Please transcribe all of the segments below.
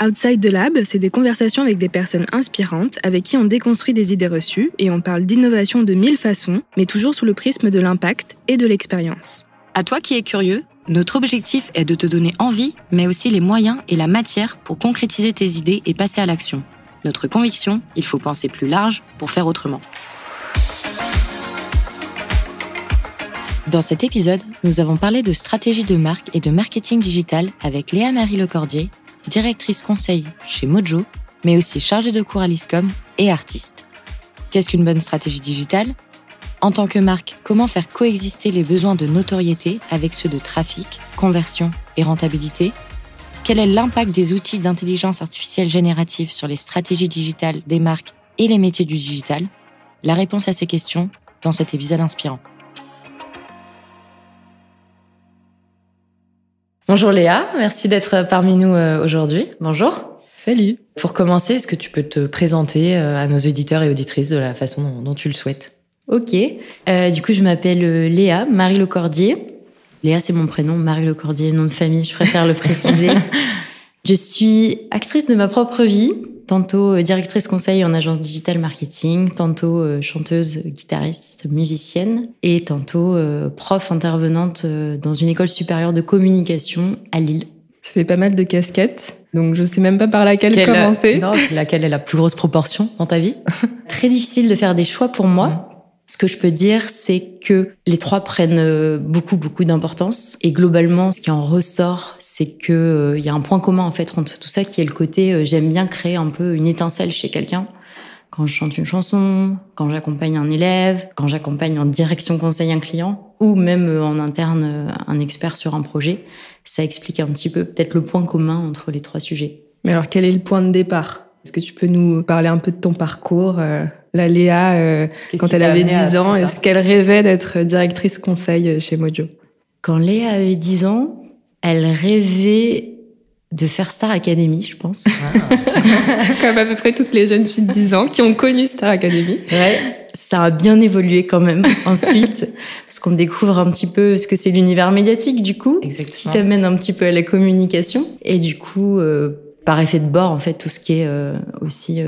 Outside the Lab, c'est des conversations avec des personnes inspirantes avec qui on déconstruit des idées reçues et on parle d'innovation de mille façons, mais toujours sous le prisme de l'impact et de l'expérience. À toi qui es curieux, notre objectif est de te donner envie, mais aussi les moyens et la matière pour concrétiser tes idées et passer à l'action. Notre conviction, il faut penser plus large pour faire autrement. Dans cet épisode, nous avons parlé de stratégie de marque et de marketing digital avec Léa-Marie Lecordier, directrice conseil chez Mojo, mais aussi chargée de cours à l'ISCOM et artiste. Qu'est-ce qu'une bonne stratégie digitale? En tant que marque, comment faire coexister les besoins de notoriété avec ceux de trafic, conversion et rentabilité? Quel est l'impact des outils d'intelligence artificielle générative sur les stratégies digitales des marques et les métiers du digital? La réponse à ces questions dans cet épisode inspirant. Bonjour Léa, merci d'être parmi nous euh, aujourd'hui. Bonjour. Salut. Pour commencer, est-ce que tu peux te présenter euh, à nos auditeurs et auditrices de la façon dont, tu le souhaites? Ok. Euh, du coup, je m'appelle euh, Léa, Marie Lecordier. Léa, c'est mon prénom, Marie Lecordier, nom de famille, je préfère le préciser. je suis actrice de ma propre vie, tantôt euh, directrice conseil en agence digital marketing, tantôt euh, chanteuse, guitariste, musicienne, et tantôt euh, prof intervenante dans une école supérieure de communication à Lille. Ça fait pas mal de casquettes, donc je sais même pas par laquelle commencer. Non, laquelle est la plus grosse proportion dans ta vie? Très difficile de faire des choix pour moi. Ce que je peux dire, c'est que les trois prennent euh, beaucoup, beaucoup d'importance. Et globalement, ce qui en ressort, c'est que euh, il y a un point commun en fait entre tout ça, qui est le côté euh, j'aime bien créer un peu une étincelle chez quelqu'un. Quand je chante une chanson, quand j'accompagne un élève, quand j'accompagne en direction conseil un client, ou même en interne un expert sur un projet, ça explique un petit peu peut-être le point commun entre les trois sujets. Mais alors, quel est le point de départ? Est-ce que tu peux nous parler un peu de ton parcours la Léa, euh, quand elle avait 10 ans, est-ce qu'elle rêvait d'être directrice conseil euh, chez Mojo? Quand Léa avait 10 ans, elle rêvait de faire Star Academy, je pense. Ah. Comme à peu près toutes les jeunes filles de 10 ans qui ont connu Star Academy. Ouais, ça a bien évolué quand même ensuite, parce qu'on découvre un petit peu ce que c'est l'univers médiatique du coup, Exactement. ce qui t'amène un petit peu à la communication. Et du coup, euh, par effet de bord, en fait, tout ce qui est aussi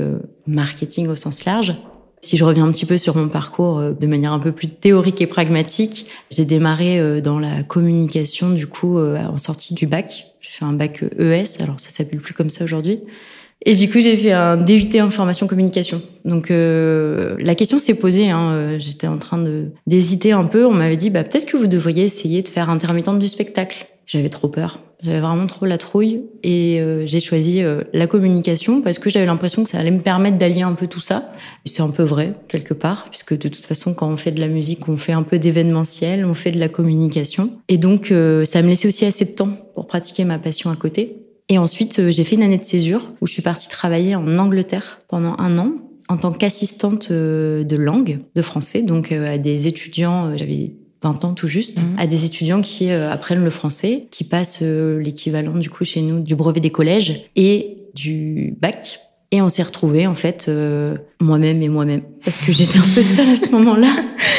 marketing au sens large. Si je reviens un petit peu sur mon parcours euh, de manière un peu plus théorique et pragmatique, j'ai démarré euh, dans la communication du coup euh, en sortie du bac. J'ai fait un bac ES, alors ça s'appelle plus comme ça aujourd'hui. Et du coup, j'ai fait un DUT information communication. Donc euh, la question s'est posée. Hein, J'étais en train de d'hésiter un peu. On m'avait dit, bah peut-être que vous devriez essayer de faire intermittente du spectacle. J'avais trop peur. J'avais vraiment trop la trouille et euh, j'ai choisi euh, la communication parce que j'avais l'impression que ça allait me permettre d'allier un peu tout ça. C'est un peu vrai quelque part puisque de toute façon quand on fait de la musique, on fait un peu d'événementiel, on fait de la communication et donc euh, ça me laissait aussi assez de temps pour pratiquer ma passion à côté. Et ensuite j'ai fait une année de césure où je suis partie travailler en Angleterre pendant un an en tant qu'assistante de langue de français donc à des étudiants j'avais 20 ans tout juste, mhm. à des étudiants qui euh, apprennent le français, qui passent euh, l'équivalent du coup chez nous du brevet des collèges et du bac. Et on s'est retrouvés en fait euh, moi-même et moi-même parce que j'étais un peu seule à ce moment-là.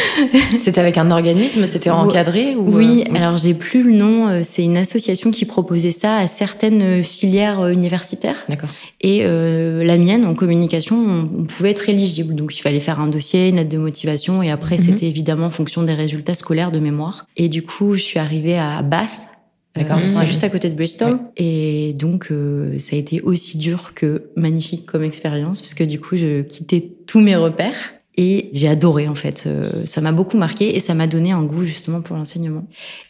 c'était avec un organisme, c'était encadré ou Oui, alors j'ai plus le nom. C'est une association qui proposait ça à certaines filières universitaires. D'accord. Et euh, la mienne en communication, on, pouvait être éligible, donc il fallait faire un dossier, une lettre de motivation, et après mhm. c'était évidemment en fonction des résultats scolaires de mémoire. Et du coup, je suis arrivée à Bath D'accord. Euh, c'est juste à côté de Bristol. Et donc, euh, ça a été aussi dur que magnifique comme expérience, puisque du coup, je quittais tous mes repères. Et j'ai adoré en fait. Euh, ça m'a beaucoup marqué et ça m'a donné un goût justement pour l'enseignement.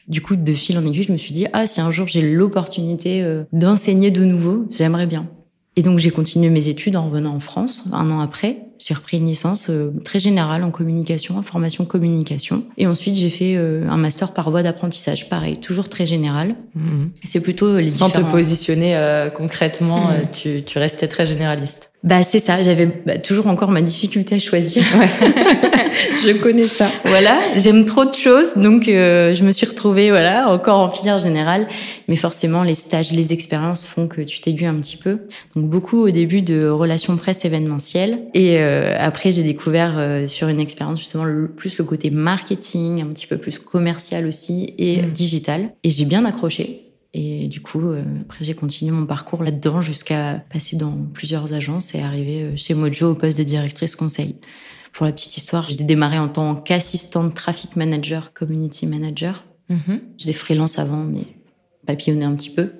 Du coup, de fil en aiguille, je me suis dit ah si un jour j'ai l'opportunité d'enseigner de nouveau, j'aimerais bien. Et donc j'ai continué mes études en revenant en France un an après. J'ai repris une licence euh, très générale en communication, en formation communication. Et ensuite j'ai fait euh, un master par voie d'apprentissage, pareil, toujours très général. Mmh. C'est plutôt les Sans te positionner euh, concrètement, mmh. tu, tu restais très généraliste. Bah c'est ça, j'avais bah, toujours encore ma difficulté à choisir. Ouais. je connais ça. Voilà, j'aime trop de choses, donc euh, je me suis retrouvée voilà encore en filière générale. Mais forcément, les stages, les expériences font que tu t'aiguilles un petit peu. Donc beaucoup au début de relations presse événementielles, et euh, après j'ai découvert euh, sur une expérience justement le, plus le côté marketing, un petit peu plus commercial aussi et mmh. digital. Et j'ai bien accroché. Et du coup, euh, après, j'ai continué mon parcours là-dedans jusqu'à passer dans plusieurs agences et arriver euh, chez Mojo au poste de directrice conseil. Pour la petite histoire, j'ai démarré en tant qu'assistante traffic manager, community manager. Mm J'étais freelance avant, mais papillonnais un petit peu.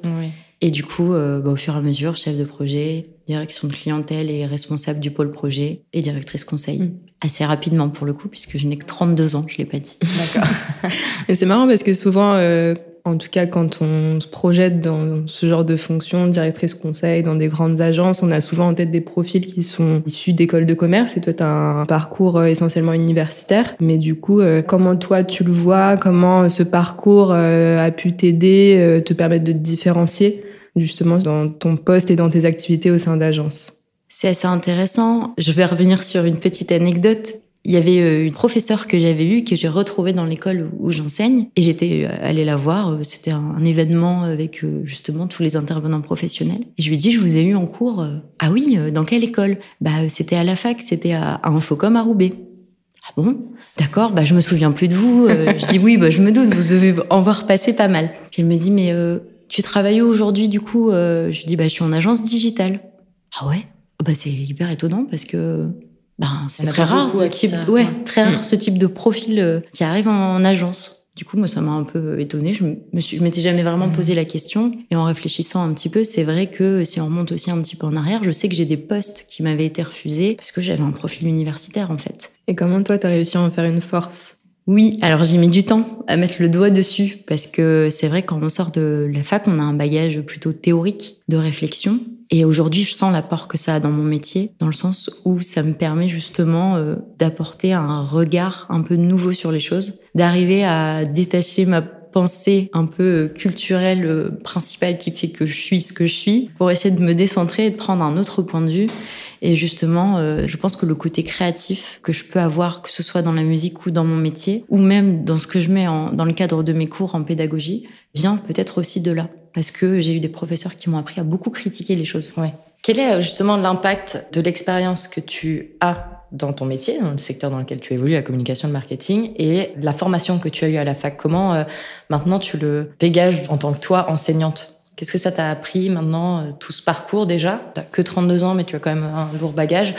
Et du coup, euh, bah, au fur et à mesure, chef de projet, direction de clientèle et responsable du pôle projet et directrice conseil. Mm. Assez rapidement pour le coup, puisque je n'ai que 32 ans, je l'ai pas dit. D'accord. et c'est marrant parce que souvent, euh, en tout cas, quand on se projette dans ce genre de fonction, directrice conseil, dans des grandes agences, on a souvent en tête des profils qui sont issus d'écoles de commerce. Et toi, tu as un parcours euh, essentiellement universitaire. Mais du coup, euh, comment toi, tu le vois? Comment ce parcours a pu t'aider, te permettre de te différencier justement dans ton poste et dans tes activités au sein d'agence C'est assez intéressant. Je vais revenir sur une petite anecdote. Il y avait euh, une professeure que j'avais eue, que j'ai retrouvée dans l'école où j'enseigne, et j'étais euh, allée la voir. Euh, c'était un événement avec justement tous les intervenants professionnels. Et je lui ai dit, je vous ai eu en cours. Ah oui, dans quelle école? Bah, c'était à la fac, c'était à, Infocom à Roubaix. Ah bon? D'accord, bah je me souviens plus de vous. je dis oui, bah je me doute, vous devez en voir passer pas mal. Puis elle me dit mais tu travailles où aujourd'hui du coup? Euh, Je dis bah je suis en agence digitale. Ah ouais? Bah c'est hyper étonnant parce que ben c'est très rare, ce type, ouais, très rare ce type de profil euh, qui arrive en, agence. Du coup, moi, ça m'a un peu étonnée. Je me suis, je m'étais jamais vraiment posé la question. Et en réfléchissant un petit peu, c'est vrai que si on remonte aussi un petit peu en arrière, je sais que j'ai des postes qui m'avaient été refusés parce que j'avais un profil universitaire, en fait. Et comment toi, t'as réussi à en faire une force? Oui, alors j'ai mis du temps à mettre le doigt dessus parce que c'est vrai quand on sort de la fac, on a un bagage plutôt théorique de réflexion. Et aujourd'hui, je sens l'apport que ça a dans mon métier, dans le sens où ça me permet justement euh, d'apporter un regard un peu nouveau sur les choses, d'arriver à détacher ma pensée un peu euh, culturelle euh, principale qui fait que je suis ce que je suis, pour essayer de me décentrer et de prendre un autre point de vue et justement, euh, je pense que le côté créatif que je peux avoir, que ce soit dans la musique ou dans mon métier, ou même dans ce que je mets en, dans le cadre de mes cours en pédagogie, vient peut-être aussi de là. Parce que j'ai eu des professeurs qui m'ont appris à beaucoup critiquer les choses. Ouais. Quel est euh, justement l'impact de l'expérience que tu as dans ton métier, dans le secteur dans lequel tu évolues, la communication, le marketing, et la formation que tu as eue à la fac? Comment euh, maintenant tu le dégages en tant que toi, enseignante? Qu'est-ce que ça t'a appris maintenant, euh, tout ce parcours déjà? T'as que 32 ans, mais tu as quand même un lourd bagage.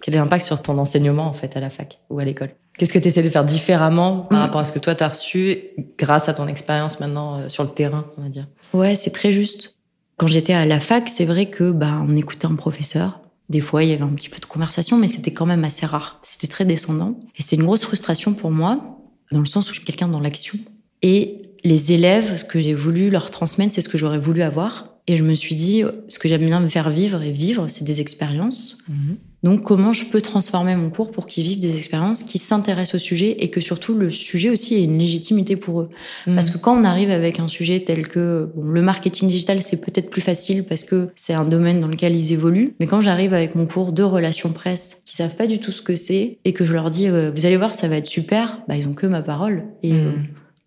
Quel est l'impact sur ton enseignement, en fait, à la fac ou à l'école? Qu'est-ce que tu essaies de faire différemment par mm. rapport à ce que toi, t'as reçu grâce à ton expérience maintenant euh, sur le terrain, on va dire? Ouais, c'est très juste. Quand j'étais à la fac, c'est vrai que bah, on écoutait un professeur. Des fois, il y avait un petit peu de conversation, mais c'était quand même assez rare. C'était très descendant. Et c'était une grosse frustration pour moi, dans le sens où je suis quelqu'un dans l'action. Et les élèves, ce que j'ai voulu leur transmettre, c'est ce que j'aurais voulu avoir. Et je me suis dit, ce que j'aime bien me faire vivre et vivre, c'est des expériences. Mhm. Donc, comment je peux transformer mon cours pour qu'ils vivent des expériences qui s'intéressent au sujet et que surtout le sujet aussi ait une légitimité pour eux? Mhm. Parce que quand on arrive avec un sujet tel que bon, le marketing digital, c'est peut-être plus facile parce que c'est un domaine dans lequel ils évoluent. Mais quand j'arrive avec mon cours de relations presse, qui savent pas du tout ce que c'est et que je leur dis, euh, vous allez voir, ça va être super, bah, ils ont que ma parole. Et mhm. euh,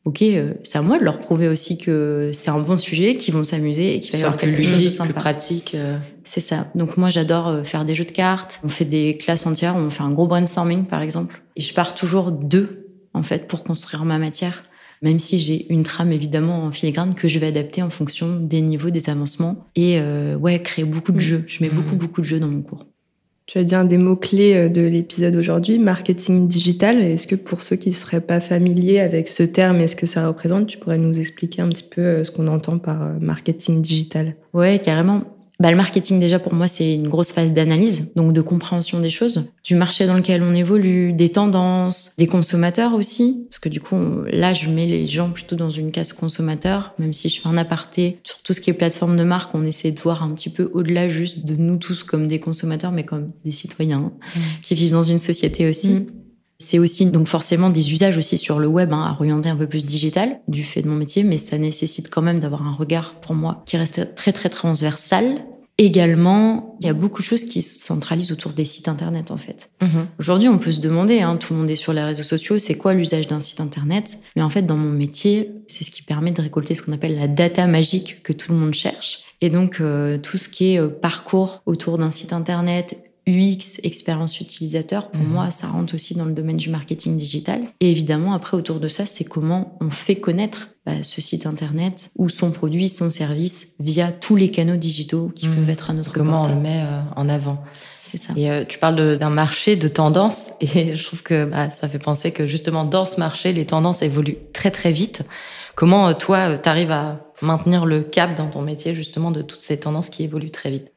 ok, euh, c'est à moi de leur prouver aussi que c'est un bon sujet, qu'ils vont s'amuser et qu'il va y avoir quelque chose de sympa. pratique. Euh. C'est ça. Donc moi, j'adore euh, faire des jeux de cartes. On fait des classes entières, on fait un gros brainstorming, par exemple. Et je pars toujours d'eux, en fait, pour construire ma matière. Même si j'ai une trame, évidemment, en filigrane que je vais adapter en fonction des niveaux, des avancements. Et ouais, créer beaucoup de mmh. jeux. Je mets beaucoup, mmh. beaucoup de jeux dans mon cours. Tu as dit un des mots-clés euh, de l'épisode aujourd'hui, marketing digital. Est-ce que pour ceux qui ne seraient pas familiers avec ce terme et ce que ça représente, tu pourrais nous expliquer un petit peu euh, ce qu'on entend par euh, marketing digital? Ouais, carrément. Bah, le marketing, déjà, pour moi, c'est une grosse phase d'analyse, donc de compréhension des choses, du marché dans lequel on évolue, des tendances, des consommateurs aussi. Parce que du coup, là, je mets les gens plutôt dans une case consommateur, même si je fais un aparté sur tout ce qui est plateforme de marque, on essaie de voir un petit peu au-delà juste de nous tous comme des consommateurs, mais comme des citoyens mmh. qui vivent dans une société aussi. Mmh. C'est aussi donc forcément des usages aussi sur le web hein, à orienter un peu plus digital du fait de mon métier, mais ça nécessite quand même d'avoir un regard pour moi qui reste très très transversal Également, il y a beaucoup de choses qui se centralisent autour des sites internet en fait. Mhm. Aujourd'hui, on peut se demander, hein, tout le monde est sur les réseaux sociaux, c'est quoi l'usage d'un site internet? Mais en fait, dans mon métier, c'est ce qui permet de récolter ce qu'on appelle la data magique que tout le monde cherche. Et donc, euh, tout ce qui est euh, parcours autour d'un site internet, UX, expérience utilisateur, pour Mhm. moi, ça rentre aussi dans le domaine du marketing digital. Et évidemment, après, autour de ça, c'est comment on fait connaître bah, ce site internet ou son produit, son service via tous les canaux digitaux qui Mhm. peuvent être à notre Comment on portée. le met euh, en avant C'est ça. Et euh, tu parles d'un marché de tendances et je trouve que bah, ça fait penser que justement dans ce marché, les tendances évoluent très très vite. Comment euh, toi, tu arrives à maintenir le cap dans ton métier justement de toutes ces tendances qui évoluent très vite?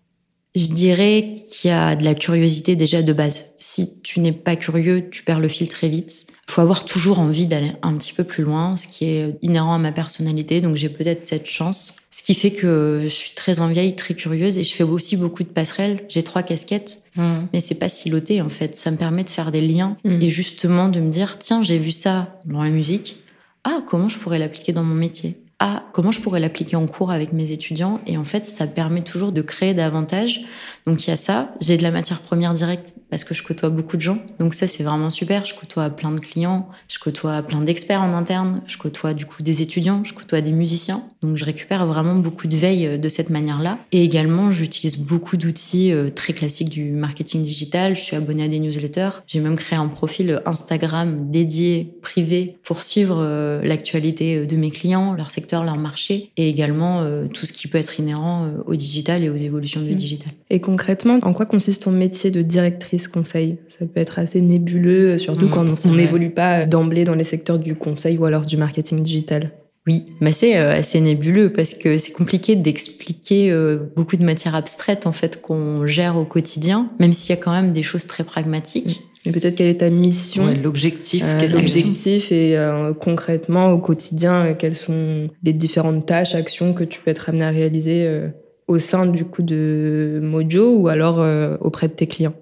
Je dirais qu'il y a de la curiosité déjà de base. Si tu n'es pas curieux, tu perds le fil très vite. Il faut avoir toujours envie d'aller un petit peu plus loin, ce qui est inhérent à ma personnalité. Donc j'ai peut-être cette chance. Ce qui fait que je suis très en vieille, très curieuse et je fais aussi beaucoup de passerelles. J'ai trois casquettes, mais c'est pas siloté en fait. Ça me permet de faire des liens Mhm. et justement de me dire tiens, j'ai vu ça dans la musique. Ah, comment je pourrais l'appliquer dans mon métier? Ah, comment je pourrais l'appliquer en cours avec mes étudiants Et en fait, ça permet toujours de créer davantage. Donc il y a ça. J'ai de la matière première directe parce que je côtoie beaucoup de gens. Donc ça, c'est vraiment super. Je côtoie plein de clients, je côtoie plein d'experts en interne, je côtoie du coup des étudiants, je côtoie des musiciens. Donc je récupère vraiment beaucoup de veille euh, de cette manière-là. Et également, j'utilise beaucoup d'outils euh, très classiques du marketing digital. Je suis abonnée à des newsletters. J'ai même créé un profil Instagram dédié, privé, pour suivre euh, l'actualité euh, de mes clients, leur secteur, leur marché, et également euh, tout ce qui peut être inhérent euh, au digital et aux évolutions du Mm. digital. Et concrètement, en quoi consiste ton métier de directrice? Conseil Ça peut être assez nébuleux, surtout Mmh, quand on n'évolue pas d'emblée dans les secteurs du conseil ou alors du marketing digital. Oui, mais c'est euh, assez nébuleux parce que c'est compliqué d'expliquer euh, beaucoup de matières abstraites en fait qu'on gère au quotidien, même s'il y a quand même des choses très pragmatiques. Mais peut-être quelle est ta mission Ouais, L'objectif, euh, qu'est-ce que c'est l'objectif et euh, concrètement au quotidien, euh, quelles sont les différentes tâches, actions que tu peux être amené à réaliser euh, au sein du coup de Mojo ou alors euh, auprès de tes clients?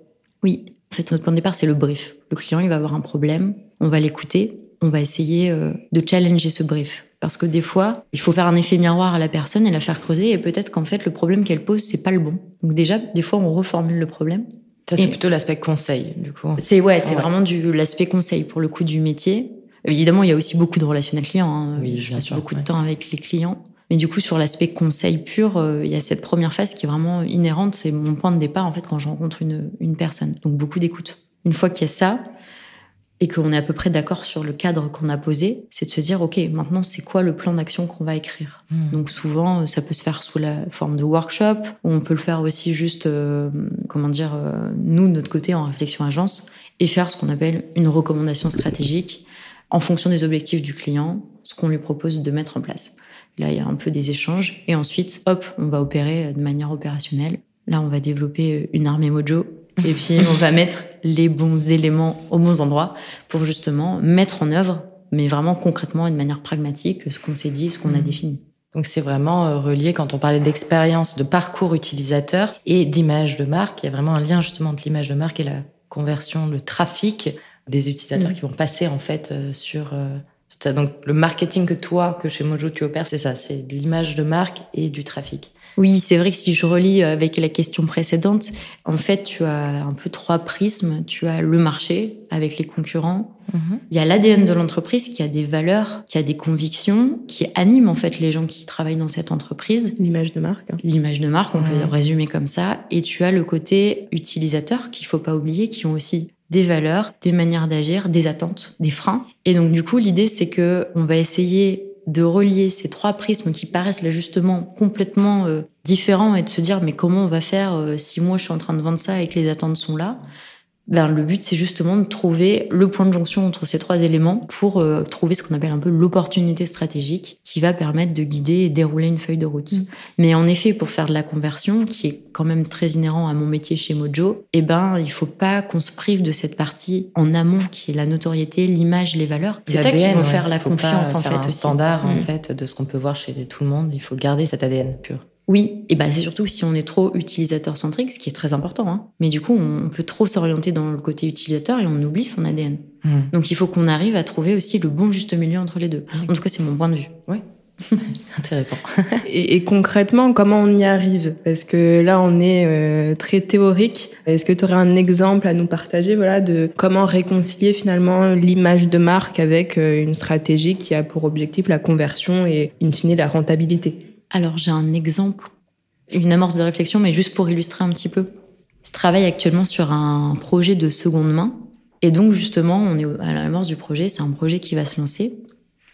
Oui, en fait notre point de départ c'est le brief. Le client il va avoir un problème, on va l'écouter, on va essayer euh, de challenger ce brief. Parce que des fois, il faut faire un effet miroir à la personne et la faire creuser et peut-être qu'en fait le problème qu'elle pose c'est pas le bon. Donc déjà des fois on reformule le problème Ça, c'est plutôt l'aspect conseil, du coup. C'est ouais, c'est Ouais. vraiment du l'aspect conseil pour le coup du métier. Évidemment, il y a aussi beaucoup de relationnels clients. hein. Oui, je passe beaucoup ouais. de temps avec les clients. Mais du coup, sur l'aspect conseil pur, euh, il y a cette première phase qui est vraiment inhérente. C'est mon point de départ en fait quand je rencontre une, une personne. Donc beaucoup d'écoute. Une fois qu'il y a ça et qu'on est à peu près d'accord sur le cadre qu'on a posé, c'est de se dire ok, maintenant c'est quoi le plan d'action qu'on va écrire? Mmh. Donc souvent, ça peut se faire sous la forme de workshop, ou on peut le faire aussi juste, euh, comment dire, euh, nous, de notre côté, en réflexion agence, et faire ce qu'on appelle une recommandation stratégique en fonction des objectifs du client, ce qu'on lui propose de mettre en place. Là, il y a un peu des échanges, et ensuite, hop, on va opérer de manière opérationnelle. Là, on va développer une armée mojo, et puis on va mettre les bons éléments aux bons endroits pour justement mettre en œuvre, mais vraiment concrètement et de manière pragmatique, ce qu'on s'est dit, ce qu'on a Mhm. défini. Donc c'est vraiment euh, relié quand on parlait d'expérience, de parcours utilisateur et d'image de marque. Il y a vraiment un lien justement entre l'image de marque et la conversion, le trafic des utilisateurs Mm. qui vont passer en fait euh, sur euh. Donc le marketing que toi, que chez Mojo tu opères, c'est ça, c'est de l'image de marque et du trafic. Oui, c'est vrai que si je relis avec la question précédente, en fait, tu as un peu trois prismes. Tu as le marché avec les concurrents. Il y a l'ADN de l'entreprise qui a des valeurs, qui a des convictions, qui anime en fait les gens qui travaillent dans cette entreprise. L'image de marque. hein. L'image de marque, on peut le résumer comme ça. Et tu as le côté utilisateur qu'il faut pas oublier, qui ont aussi des valeurs, des manières d'agir, des attentes, des freins. Et donc du coup, l'idée c'est que on va essayer de relier ces trois prismes qui paraissent là justement complètement euh, différents et de se dire mais comment on va faire euh, si moi je suis en train de vendre ça et que les attentes sont là ben, le but, c'est justement de trouver le point de jonction entre ces trois éléments pour euh, trouver ce qu'on appelle un peu l'opportunité stratégique qui va permettre de guider et dérouler une feuille de route. Mm. Mais en effet, pour faire de la conversion, qui est quand même très inhérent à mon métier chez Mojo, eh ben, il faut pas qu'on se prive de cette partie en amont qui est la notoriété, l'image, les valeurs. C'est ça qui va ouais. faire la Faut confiance pas en faire fait un aussi. standard en Mm. fait de ce qu'on peut voir chez tout le monde. Il faut garder cet ADN pur. Oui, et ben c'est surtout si on est trop utilisateur centrique, ce qui est très important. Hein. Mais du coup, on peut trop s'orienter dans le côté utilisateur et on oublie son ADN. Donc il faut qu'on arrive à trouver aussi le bon juste milieu entre les deux. En tout cas, c'est mon point de vue. Intéressant. Et, et concrètement, comment on y arrive? Parce que là, on est euh, très théorique. Est-ce que tu aurais un exemple à nous partager voilà, de comment réconcilier finalement l'image de marque avec euh, une stratégie qui a pour objectif la conversion et, in fine, la rentabilité? Alors j'ai un exemple, une amorce de réflexion, mais juste pour illustrer un petit peu. Je travaille actuellement sur un projet de seconde main. Et donc, justement, on est à l'amorce du projet. C'est un projet qui va se lancer.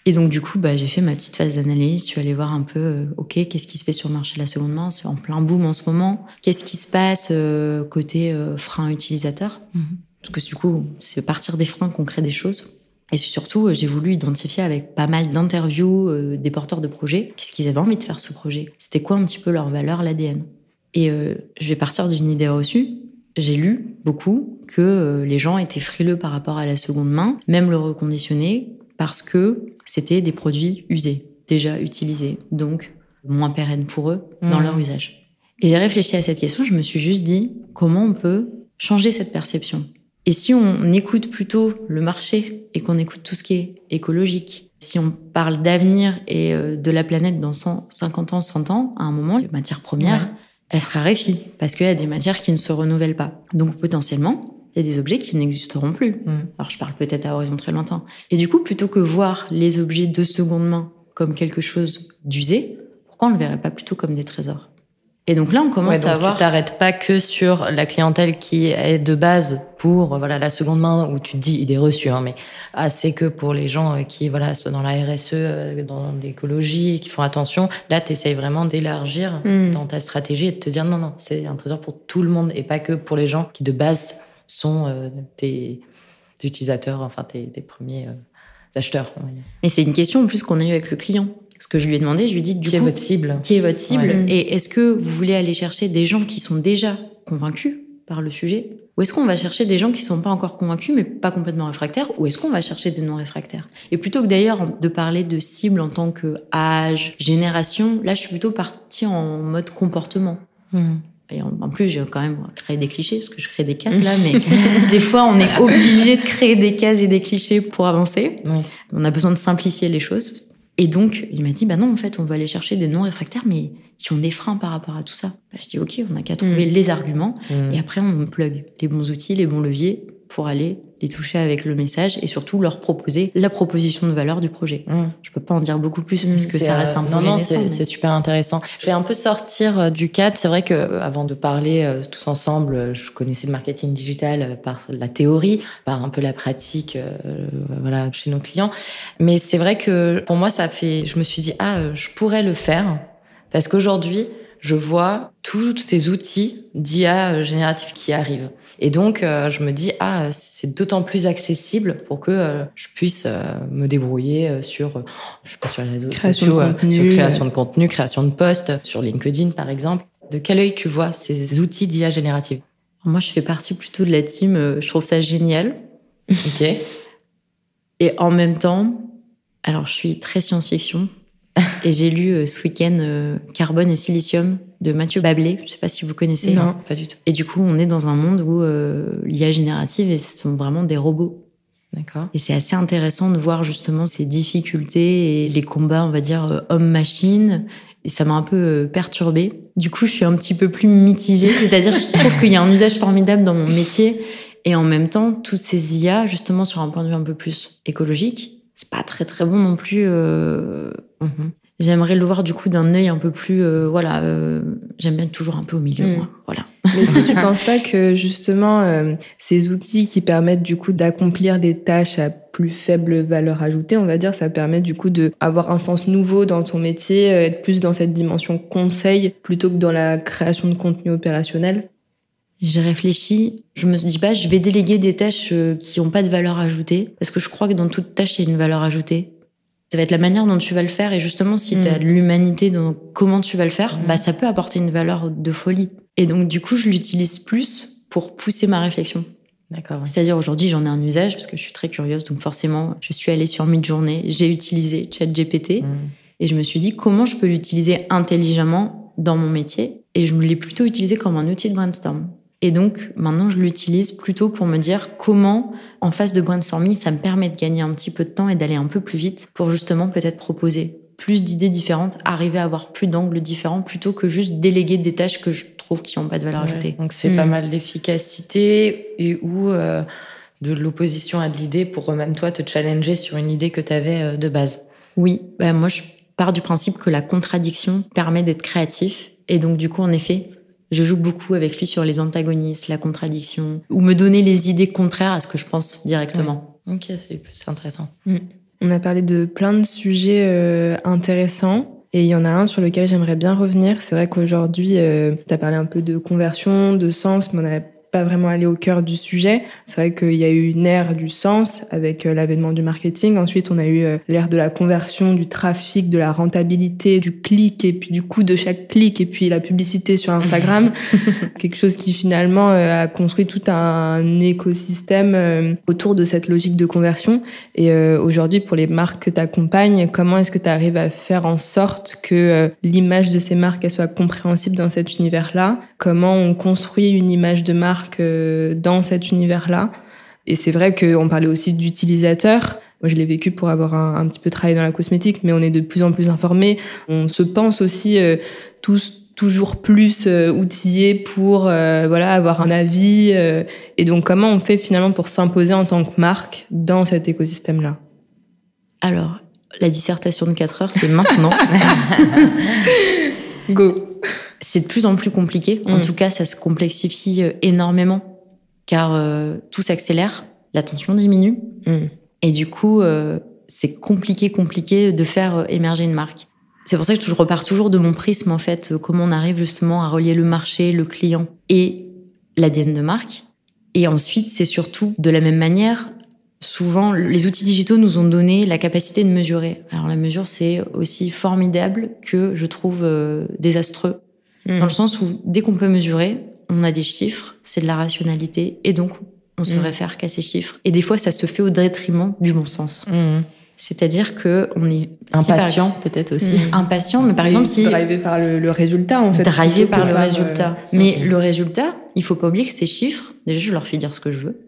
Et donc, du coup, bah, j'ai fait ma petite phase d'analyse. Je suis allée voir un peu, euh, OK, qu'est-ce qui se fait sur le marché de la seconde main? C'est en plein boom en ce moment. Qu'est-ce qui se passe euh, côté euh, frein utilisateur? Mhm. Parce que du coup, c'est partir des freins qu'on crée des choses. Et surtout, j'ai voulu identifier avec pas mal d'interviews euh, des porteurs de projets, qu'est-ce qu'ils avaient envie de faire ce projet C'était quoi un petit peu leur valeur, l'ADN Et euh, je vais partir d'une idée reçue. J'ai lu beaucoup que euh, les gens étaient frileux par rapport à la seconde main, même le reconditionner, parce que c'était des produits usés, déjà utilisés, donc moins pérennes pour eux dans Mhm. leur usage. Et j'ai réfléchi à cette question, je me suis juste dit, comment on peut changer cette perception? Et si on écoute plutôt le marché et qu'on écoute tout ce qui est écologique, si on parle d'avenir et euh, de la planète dans 100, 50 ans, 100 ans, à un moment, les matières premières, Ouais. elles se raréfient parce qu'il y a des matières qui ne se renouvellent pas. Donc potentiellement, il y a des objets qui n'existeront plus. Mm. Alors je parle peut-être à horizon très lointain. Et du coup, plutôt que voir les objets de seconde main comme quelque chose d'usé, pourquoi on ne le verrait pas plutôt comme des trésors? Et donc là, on commence Ouais, donc à avoir... tu t'arrêtes pas que sur la clientèle qui est de base pour voilà la seconde main où tu te dis idée reçue hein, mais ah, c'est que pour les gens euh, qui voilà sont dans la RSE euh, dans l'écologie qui font attention là tu essayes vraiment d'élargir Mm. dans ta stratégie et de te dire non non c'est un trésor pour tout le monde et pas que pour les gens qui de base sont euh, tes utilisateurs enfin tes, tes premiers euh, acheteurs. Et c'est une question en plus qu'on a eue avec le client. Ce que je lui ai demandé, je lui ai dit du qui est coup, votre cible qui est votre cible Ouais. et est-ce que vous voulez aller chercher des gens qui sont déjà convaincus par le sujet ou est-ce qu'on va chercher des gens qui sont pas encore convaincus mais pas complètement réfractaires ou est-ce qu'on va chercher des non réfractaires Et plutôt que d'ailleurs de parler de cible en tant que âge, génération, là je suis plutôt partie en mode comportement. Mm. Et en, en plus, j'ai quand même créé des clichés, parce que je crée des cases là, mais des fois, on est obligé de créer des cases et des clichés pour avancer. Oui. On a besoin de simplifier les choses. Et donc, il m'a dit, bah non, en fait, on va aller chercher des non-réfractaires, mais qui ont des freins par rapport à tout ça. Bah, je dis, OK, on n'a qu'à trouver les arguments, Mm. et après, on plug les bons outils, les bons leviers pour aller les toucher avec le message et surtout leur proposer la proposition de valeur du projet. Mm. Je peux pas en dire beaucoup plus parce que ça reste euh, un non projet non naissant, c'est mais- super intéressant je vais un peu sortir euh, du cadre c'est vrai que euh, avant de parler tous ensemble je connaissais le marketing digital par la théorie par un peu la pratique euh, voilà chez nos clients mais c'est vrai que pour moi ça fait je me suis dit ah je pourrais le faire parce qu'aujourd'hui je vois tous ces outils d'IA euh, génératif qui arrivent. Et donc, euh, je me dis, ah, c'est d'autant plus accessible pour que euh, je puisse euh, me débrouiller sur, je sais pas, sur les réseaux Création sociaux, de contenu, sur création de contenu, création de posts, sur LinkedIn, par exemple. De quel œil tu vois ces outils d'IA générative Moi, je fais partie plutôt de la team, je trouve ça génial. Ok. Et en même temps, alors je suis très science-fiction. Et j'ai lu euh, ce week-end euh, Carbone et Silicium de Mathieu Bablé. Je sais pas si vous connaissez. Non. Pas du tout. Et du coup, on est dans un monde où euh, l'IA générative, et ce sont vraiment des robots. D'accord. Et c'est assez intéressant de voir justement ces difficultés et les combats, on va dire, homme-machine. Et ça m'a un peu perturbée. Du coup, je suis un petit peu plus mitigée. C'est-à-dire, je trouve qu'il y a un usage formidable dans mon métier. Et en même temps, toutes ces IA, justement, sur un point de vue un peu plus écologique, c'est pas très très bon non plus. euh, Mhm. J'aimerais le voir du coup d'un œil un peu plus, euh, voilà. euh, J'aime bien être toujours un peu au milieu, Mm. moi. Voilà. Mais est-ce que tu penses pas que justement euh, ces outils qui permettent du coup d'accomplir des tâches à plus faible valeur ajoutée, on va dire, ça permet du coup de avoir un sens nouveau dans ton métier, euh, être plus dans cette dimension conseil plutôt que dans la création de contenu opérationnel? J'ai réfléchi. Je me dis pas, je vais déléguer des tâches euh, qui n'ont pas de valeur ajoutée, parce que je crois que dans toute tâche, il y a une valeur ajoutée. Ça va être la manière dont tu vas le faire, et justement, si Mm. tu as de l'humanité dans comment tu vas le faire, Mm. bah ça peut apporter une valeur de folie. Et donc, du coup, je l'utilise plus pour pousser ma réflexion. D'accord. ouais. C'est-à-dire aujourd'hui, j'en ai un usage parce que je suis très curieuse, donc forcément, je suis allée sur Midjourney, j'ai utilisé ChatGPT. Mm. Et je me suis dit comment je peux l'utiliser intelligemment dans mon métier. Et je me l'ai plutôt utilisé comme un outil de brainstorm. Et donc maintenant, je l'utilise plutôt pour me dire comment, en phase de brainstorming, ça me permet de gagner un petit peu de temps et d'aller un peu plus vite pour justement peut-être proposer plus d'idées différentes, arriver à avoir plus d'angles différents plutôt que juste déléguer des tâches que je trouve qui n'ont pas de valeur Ouais. ajoutée. Donc c'est pas mal d'efficacité et ou euh, de l'opposition à de l'idée pour euh, même toi te challenger sur une idée que tu avais de base. Oui, bah moi je pars du principe que la contradiction permet d'être créatif. Et donc du coup, en effet, Je joue beaucoup avec lui sur les antagonistes, la contradiction, ou me donner les idées contraires à ce que je pense directement. Ok, c'est intéressant. Mm. On a parlé de plein de sujets euh, intéressants. Et il y en a un sur lequel j'aimerais bien revenir. C'est vrai qu'aujourd'hui, euh, tu as parlé un peu de conversion, de sens, mais on a pas vraiment aller au cœur du sujet. C'est vrai qu'il y a eu une ère du sens avec euh, l'avènement du marketing. Ensuite, on a eu euh, l'ère de la conversion, du trafic, de la rentabilité, du clic et puis du coût de chaque clic et puis la publicité sur Instagram. Quelque chose qui finalement euh, a construit tout un écosystème autour de cette logique de conversion. Et aujourd'hui, pour les marques que tu accompagnes, comment est-ce que tu arrives à faire en sorte que l'image de ces marques elle soit compréhensible dans cet univers-là? Comment on construit une image de marque dans cet univers-là. Et c'est vrai qu'on parlait aussi d'utilisateurs. Moi, je l'ai vécu pour avoir un, petit peu travaillé dans la cosmétique, mais on est de plus en plus informés. On se pense aussi euh, tous toujours plus euh, outillés pour euh, voilà avoir un avis. et donc, comment on fait finalement pour s'imposer en tant que marque dans cet écosystème-là? Alors, la dissertation de 4 heures, c'est maintenant. Go c'est de plus en plus compliqué. En mm. tout cas, ça se complexifie euh, énormément car euh, tout s'accélère, l'attention diminue mm. et du coup, euh, c'est compliqué, compliqué de faire émerger une marque. C'est pour ça que je repars toujours de mon prisme en fait, comment on arrive justement à relier le marché, le client et l'ADN de marque. Et ensuite, c'est surtout de la même manière. Souvent, les outils digitaux nous ont donné la capacité de mesurer. Alors la mesure, c'est aussi formidable que je trouve désastreux dans le mm. sens où dès qu'on peut mesurer, on a des chiffres, c'est de la rationalité, et donc on se mm. réfère qu'à ces chiffres. Et des fois, ça se fait au détriment du bon sens. Mm. C'est-à-dire que on est impatient peut-être aussi. Impatient, mais par exemple si drivé par le, résultat en fait. Drivé par le résultat. Euh, mais le résultat, il faut pas oublier que ces chiffres, déjà je leur fais dire ce que je veux.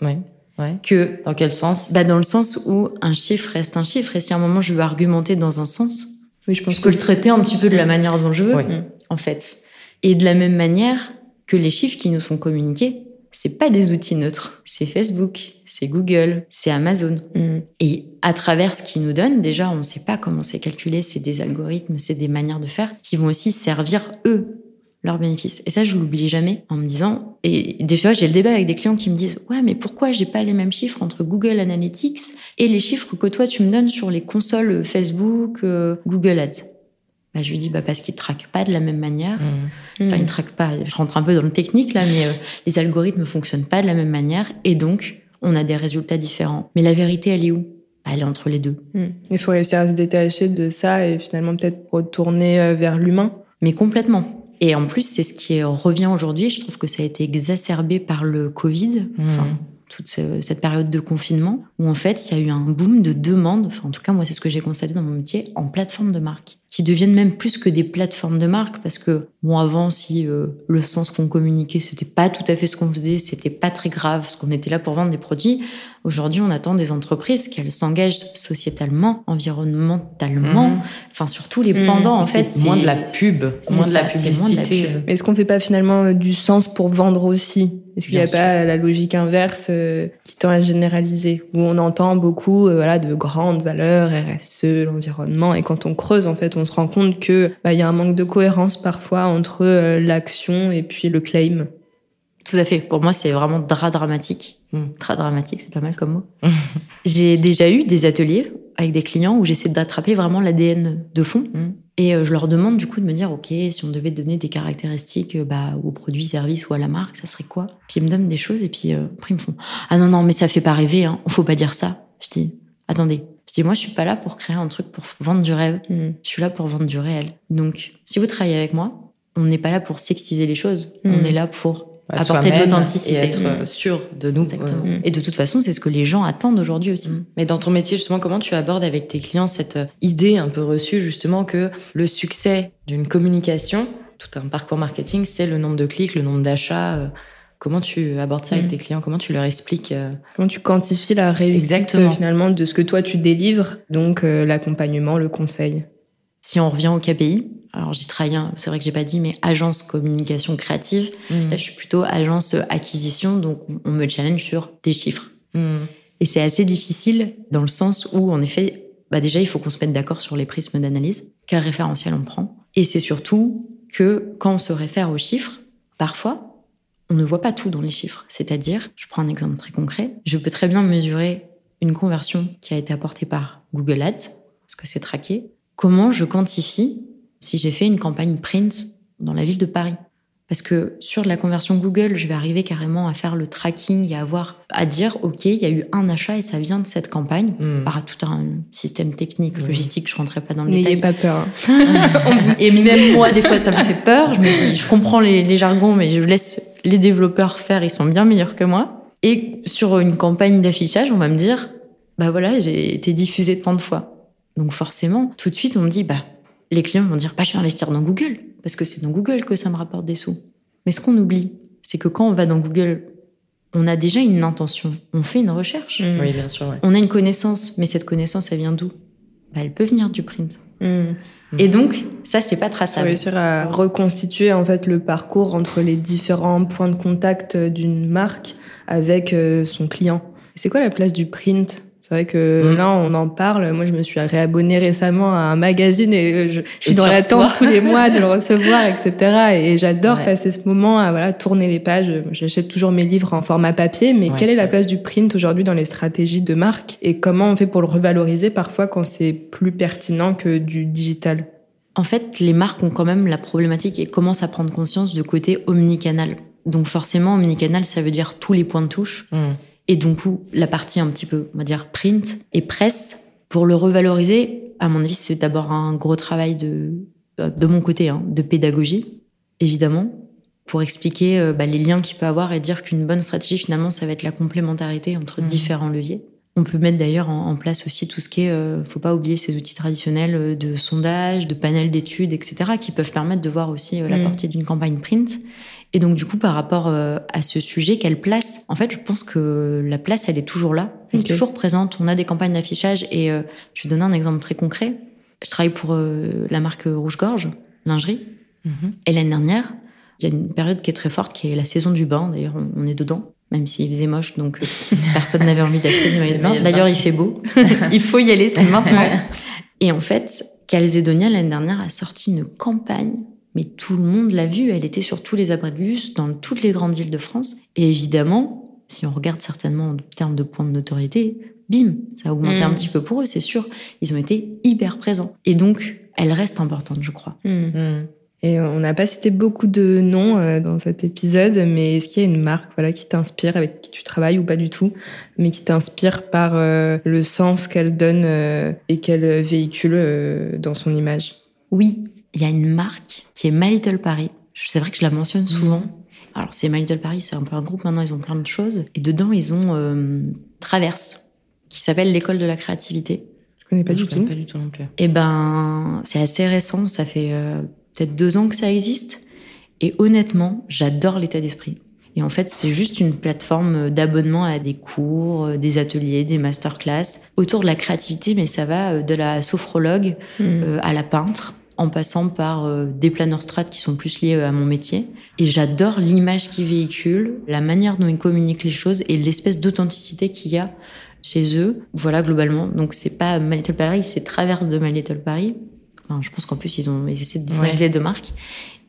Oui. Ouais. Que dans quel sens? Bah dans le sens où un chiffre reste un chiffre et si à un moment je veux argumenter dans un sens, oui, je pense que le traiter un petit peu de la manière dont je veux en fait. Et de la même manière que les chiffres qui nous sont communiqués, c'est pas des outils neutres. C'est Facebook, c'est Google, c'est Amazon. Mm. Et à travers ce qu'ils nous donnent, déjà, on ne sait pas comment c'est calculé, c'est des algorithmes, c'est des manières de faire qui vont aussi servir eux leurs bénéfices. Et ça, je l'oublie jamais en me disant, et des fois, j'ai le débat avec des clients qui me disent, ouais, mais pourquoi j'ai pas les mêmes chiffres entre Google Analytics et les chiffres que toi, tu me donnes sur les consoles Facebook, euh, Google Ads? Bah, je lui dis bah parce qu'ils traquent pas de la même manière. Mmh. Enfin, ils mmh. traquent pas. Je rentre un peu dans le technique là, mais euh, les algorithmes fonctionnent pas de la même manière et donc on a des résultats différents. Mais la vérité, elle est où? Bah, Elle est entre les deux. Mmh. Il faut réussir à se détacher de ça et finalement peut-être retourner euh, vers l'humain. Mais complètement. Et en plus, c'est ce qui revient aujourd'hui. Je trouve que ça a été exacerbé par le Covid. Enfin, toute cette période de confinement, où en fait, il y a eu un boom de demandes, enfin en tout cas moi c'est ce que j'ai constaté dans mon métier, en plateforme de marque, qui deviennent même plus que des plateformes de marque, parce que bon avant, si euh, le sens qu'on communiquait, c'était pas tout à fait ce qu'on faisait, c'était pas très grave, parce qu'on était là pour vendre des produits, Aujourd'hui, on attend des entreprises qu'elles s'engagent sociétalement, environnementalement, mhm. enfin sur tous les mhm. pendants. En fait, moins de la pub, moins de la publicité. Est-ce qu'on fait pas finalement euh, du sens pour vendre aussi? Est-ce qu'il n'y a pas la logique inverse euh, qui tend à généraliser, où on entend beaucoup, euh, voilà, de grandes valeurs, RSE, l'environnement, et quand on creuse, en fait, on se rend compte que bah, il y a un manque de cohérence parfois entre l'action et puis le claim. Tout à fait. Pour moi, c'est vraiment drap dramatique. Très dramatique, c'est pas mal comme mot. j'ai déjà eu des ateliers avec des clients où j'essaie d'attraper vraiment l'ADN de fond. Hmm. Et euh, je leur demande du coup de me dire, OK, si on devait donner des caractéristiques euh, bah, au produit, service ou à la marque, ça serait quoi? Puis ils me donnent des choses et puis euh, après ils me font, ah non, non, mais ça fait pas rêver, hein. faut pas dire ça. Je dis, attendez. Je dis, moi, je suis pas là pour créer un truc pour vendre du rêve. Hmm. Je suis là pour vendre du réel. Donc, si vous travaillez avec moi, on n'est pas là pour sexiser les choses. On est là pour apporter de l'authenticité. Et être euh, sûr de nous. Exactement. Et de toute façon, c'est ce que les gens attendent aujourd'hui aussi. Mm. Mais dans ton métier, justement, comment tu abordes avec tes clients cette euh, idée un peu reçue, justement, que le succès d'une communication, tout un parcours marketing, c'est le nombre de clics, le nombre d'achats. Euh, comment tu abordes ça avec mm. tes clients? Comment tu leur expliques Comment tu quantifies la réussite finalement de ce que toi tu délivres, donc l'accompagnement, le conseil? Si on revient au KPI, alors j'y travaille, c'est vrai que j'ai pas dit, mais agence communication créative. Mmh. Là, je suis plutôt agence acquisition, donc on me challenge sur des chiffres. Mmh. Et c'est assez difficile dans le sens où, en effet, bah déjà, il faut qu'on se mette d'accord sur les prismes d'analyse, quel référentiel on prend? Et c'est surtout que quand on se réfère aux chiffres, parfois, on ne voit pas tout dans les chiffres. C'est-à-dire, je prends un exemple très concret, je peux très bien mesurer une conversion qui a été apportée par Google Ads, parce que c'est traqué. Comment je quantifie si j'ai fait une campagne print dans la ville de Paris parce que sur la conversion Google, je vais arriver carrément à faire le tracking et à avoir à dire ok, il y a eu un achat et ça vient de cette campagne Hmm. par tout un système technique, Hmm. logistique. Je rentrerai pas dans le N'ayez détail. pas peur. Et même moi, des fois, ça me fait peur. Je me dis, je comprends les, les jargons, mais je laisse les développeurs faire. Ils sont bien meilleurs que moi. Et sur une campagne d'affichage, on va me dire, bah voilà, j'ai été diffusé tant de fois. Donc forcément, tout de suite, on me dit, bah les clients vont dire, bah je vais investir dans Google parce que c'est dans Google que ça me rapporte des sous. Mais ce qu'on oublie, c'est que quand on va dans Google, on a déjà une intention, on fait une recherche, Mm. Oui, bien sûr. ouais. on a une connaissance, mais cette connaissance, elle vient d'où? Bah, Elle peut venir du print. Mm. Et donc, ça, c'est pas traçable. réussir à reconstituer en fait le parcours entre les différents points de contact d'une marque avec euh, son client. C'est quoi la place du print? C'est vrai que Mm. là, on en parle. Moi, je me suis réabonnée récemment à un magazine et euh, je, je suis Et dans l'attente tous les mois de le recevoir, etc. Et j'adore Ouais. passer ce moment à voilà tourner les pages. J'achète toujours mes livres en format papier, mais Ouais, quelle est la place du print aujourd'hui dans les stratégies de marque et comment on fait pour le revaloriser parfois quand c'est plus pertinent que du digital? En fait, les marques ont quand même la problématique et commencent à prendre conscience du côté omnicanal. Donc forcément, omnicanal, ça veut dire tous les points de touche. Hmm. Et donc, où la partie un petit peu, on va dire, print et presse, pour le revaloriser, à mon avis, c'est d'abord un gros travail de, euh, de mon côté, hein, de pédagogie, évidemment, pour expliquer euh, bah, les liens qu'il peut avoir et dire qu'une bonne stratégie, finalement, ça va être la complémentarité entre Mhm. différents leviers. On peut mettre d'ailleurs en, en place aussi tout ce qui est, euh, faut pas oublier ces outils traditionnels euh, de sondage, de panel d'études, etc., qui peuvent permettre de voir aussi euh, la Mhm. portée d'une campagne print. Et donc, du coup, par rapport euh, à ce sujet, quelle place En fait, je pense que la place, elle est toujours là. Elle est toujours présente. On a des campagnes d'affichage et je vais donner un exemple très concret. Je travaille pour la marque Rouge-Gorge, lingerie. Mhm. Et l'année dernière, il y a une période qui est très forte, qui est la saison du bain. D'ailleurs, on, on est dedans, même s'il faisait moche, donc euh, personne n'avait envie d'acheter du maillot de bain. D'ailleurs, il fait beau. il faut y aller, c'est maintenant. Et en fait, Calzedonia, l'année dernière, a sorti une campagne, mais tout le monde l'a vue. Elle était sur tous les abris de bus, dans toutes les grandes villes de France. Et évidemment, si on regarde certainement en termes de points de notoriété, bim, ça a augmenté Mm. un petit peu pour eux, c'est sûr. Ils ont été hyper présents. Et donc, elle reste importante, je crois. Hmm. Et on n'a pas cité beaucoup de noms euh, dans cet épisode, mais est-ce qu'il y a une marque voilà, qui t'inspire, avec qui tu travailles ou pas du tout, mais qui t'inspire par euh, le sens qu'elle donne euh, et qu'elle véhicule euh, dans son image? Oui, il y a une marque qui est My Little Paris. C'est vrai que je la mentionne souvent. Alors, c'est My Little Paris, c'est un peu un groupe maintenant, ils ont plein de choses. Et dedans, ils ont Traverse, qui s'appelle l'école de la créativité. Je connais pas Je du connais tout. Pas du tout non plus. Eh ben, c'est assez récent, ça fait peut-être deux ans que ça existe. Et honnêtement, j'adore l'état d'esprit. Et en fait, c'est juste une plateforme d'abonnement à des cours, euh, des ateliers, des masterclass autour de la créativité, mais ça va euh, de la sophrologue Hmm. euh, à la peintre, en passant par des planeurs strat qui sont plus liés à mon métier. Et j'adore l'image qu'ils véhiculent, la manière dont ils communiquent les choses et l'espèce d'authenticité qu'il y a chez eux. Voilà, globalement. Donc, c'est pas My Little Paris, c'est Traverse de My Little Paris. Enfin, je pense qu'en plus, ils ont ils essaient de distinguer de marques.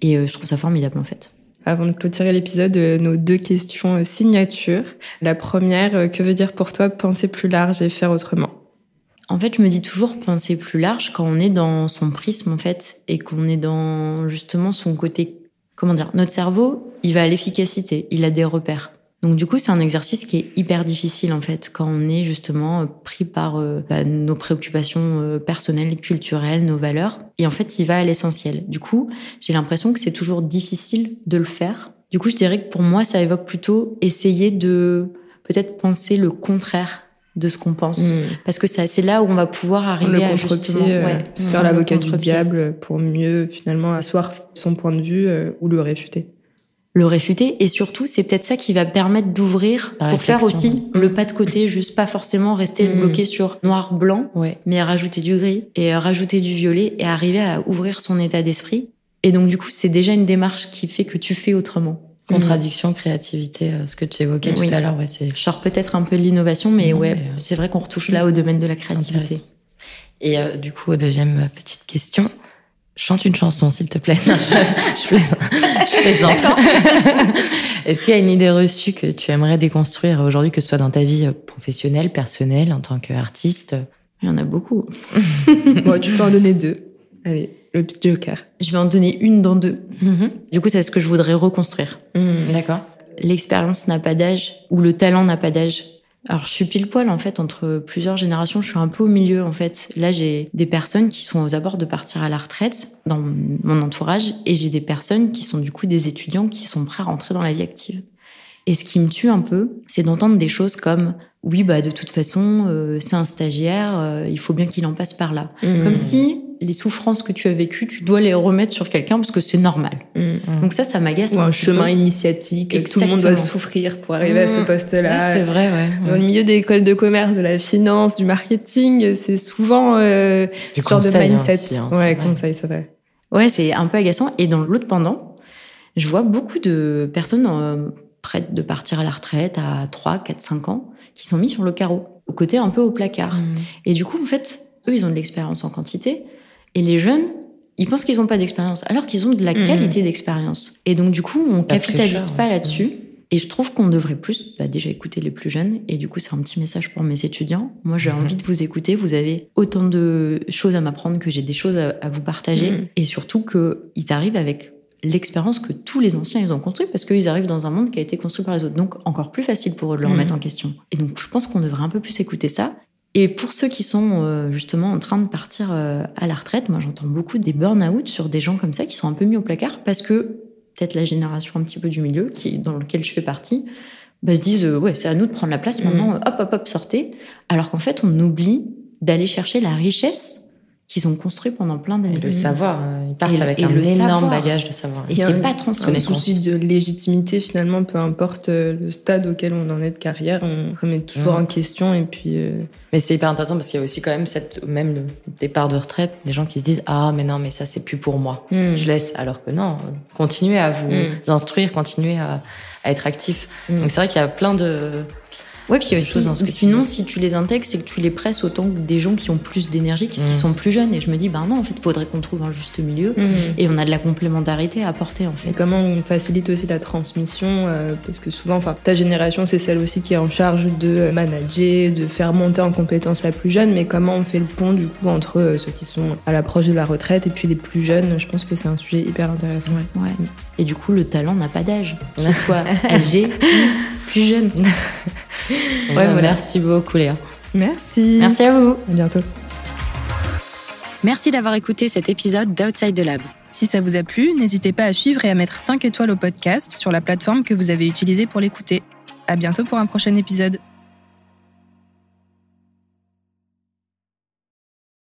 Et euh, je trouve ça formidable, en fait. Avant de clôturer l'épisode, euh, nos deux questions euh, signature. La première, que veut dire pour toi penser plus large et faire autrement? En fait, je me dis toujours penser plus large quand on est dans son prisme, en fait, et qu'on est dans justement son côté. Comment dire Notre cerveau, il va à l'efficacité, il a des repères. Donc du coup, c'est un exercice qui est hyper difficile en fait quand on est justement euh, pris par euh, bah, nos préoccupations euh, personnelles, culturelles, nos valeurs. Et en fait, il va à l'essentiel. Du coup, j'ai l'impression que c'est toujours difficile de le faire. Du coup, je dirais que pour moi, ça évoque plutôt essayer de peut-être penser le contraire de ce qu'on pense. Hmm. Parce que c'est là où on va pouvoir arriver le à justement euh, ouais, se faire l'avocat du diable pour mieux finalement asseoir son point de vue ou le réfuter. Le réfuter et surtout c'est peut-être ça qui va permettre d'ouvrir pour faire aussi le pas de côté, juste pas forcément rester Mhm. bloqué sur noir blanc, Ouais. mais à rajouter du gris et à rajouter du violet et arriver à ouvrir son état d'esprit. Et donc du coup c'est déjà une démarche qui fait que tu fais autrement. Contradiction, créativité, euh, ce que tu évoquais Oui. tout à l'heure, ouais, c'est Genre peut-être un peu de l'innovation, mais Non, ouais, euh, c'est vrai qu'on retouche là au domaine de la créativité. Et euh, du coup, deuxième petite question. Chante une chanson, s'il te plaît. je, plaisante. Je plaisante. Est-ce qu'il y a une idée reçue que tu aimerais déconstruire aujourd'hui, que ce soit dans ta vie professionnelle, personnelle, en tant qu'artiste? Il y en a beaucoup. bon, tu peux en donner deux. Allez, le petit joker. Je vais en donner une dans deux. Mhm. Du coup, c'est ce que je voudrais reconstruire. Mm. D'accord. L'expérience n'a pas d'âge ou le talent n'a pas d'âge. Alors, je suis pile poil en fait entre plusieurs générations. Je suis un peu au milieu en fait. Là, j'ai des personnes qui sont aux abords de partir à la retraite dans mon entourage, et j'ai des personnes qui sont du coup des étudiants qui sont prêts à rentrer dans la vie active. Et ce qui me tue un peu, c'est d'entendre des choses comme oui, bah de toute façon, euh, c'est un stagiaire, euh, il faut bien qu'il en passe par là. Mm. Comme si les souffrances que tu as vécues, tu dois les remettre sur quelqu'un parce que c'est normal. Mm. Donc ça, ça m'agace. Ou un petit chemin peu. initiatique que tout le monde doit souffrir pour arriver à ce Mm. poste-là. Ouais, c'est vrai, ouais. Dans le milieu des écoles de commerce, de la finance, du marketing, c'est souvent euh, Du ce genre de conseil, hein, mindset. aussi, hein, c'est ouais, vrai. conseil, c'est vrai. Ouais, c'est un peu agaçant. Et dans l'autre pendant, je vois beaucoup de personnes euh, prêtes de partir à la retraite à 3, 4, 5 ans qui sont mis sur le carreau, au côté un peu au placard. Mm. Et du coup, en fait, eux, ils ont de l'expérience en quantité. Et les jeunes, ils pensent qu'ils n'ont pas d'expérience, alors qu'ils ont de la Mhm. qualité d'expérience. Et donc, du coup, on capitalise fraîcheur, pas ouais. là-dessus. Et je trouve qu'on devrait plus, bah, déjà écouter les plus jeunes. Et du coup, c'est un petit message pour mes étudiants. Moi, j'ai Mhm. envie de vous écouter. Vous avez autant de choses à m'apprendre que j'ai des choses à, à vous partager. Mhm. Et surtout qu'ils arrivent avec l'expérience que tous les anciens ils ont construit parce qu'ils arrivent dans un monde qui a été construit par les autres. Donc encore plus facile pour eux de le remettre en question. Et donc je pense qu'on devrait un peu plus écouter ça. Et pour ceux qui sont euh, justement en train de partir euh, à la retraite, moi j'entends beaucoup des burn-out sur des gens comme ça qui sont un peu mis au placard parce que peut-être la génération un petit peu du milieu, qui, dans lequel je fais partie, bah, se disent euh, ouais c'est à nous de prendre la place Mhm. maintenant, hop hop hop sortez. Alors qu'en fait on oublie d'aller chercher la richesse qu'ils ont construit pendant plein Et d'années. le savoir, euh, ils partent Et- avec et un le énorme savoir. bagage de savoir. Et Il y a c'est un- pas Un transmis. souci de légitimité, finalement, peu importe euh, le stade auquel on en est de carrière, on remet toujours Mhm. en question et puis. euh, Mais c'est hyper intéressant parce qu'il y a aussi quand même cette, même le départ de retraite, des gens qui se disent ah mais non mais ça c'est plus pour moi. hmm. Je laisse alors que non, continuez à vous Mm. instruire, continuez à, à être actif. Mm. Donc c'est vrai qu'il y a plein de Ouais, puis il y a aussi, sinon, si tu les intègres, c'est que tu les presses autant que des gens qui ont plus d'énergie, qui, qui Mm. sont plus jeunes. Et je me dis, ben non, en fait, il faudrait qu'on trouve un juste milieu. Hmm. Et on a de la complémentarité à apporter, en fait. Et comment on facilite aussi la transmission euh, Parce que souvent, enfin, ta génération, c'est celle aussi qui est en charge de manager, de faire monter en compétence la plus jeune. Mais comment on fait le pont du coup entre euh, ceux qui sont à l'approche de la retraite et puis les plus jeunes? Je pense que c'est un sujet hyper intéressant. Ouais. Et du coup, le talent n'a pas d'âge, qu'il soit âgé plus jeune. Ouais, voilà. Merci beaucoup Léa. Merci. Merci à vous. À bientôt. Merci d'avoir écouté cet épisode d'Outside the Lab. Si ça vous a plu, n'hésitez pas à suivre et à mettre 5 étoiles au podcast sur la plateforme que vous avez utilisée pour l'écouter. À bientôt pour un prochain épisode.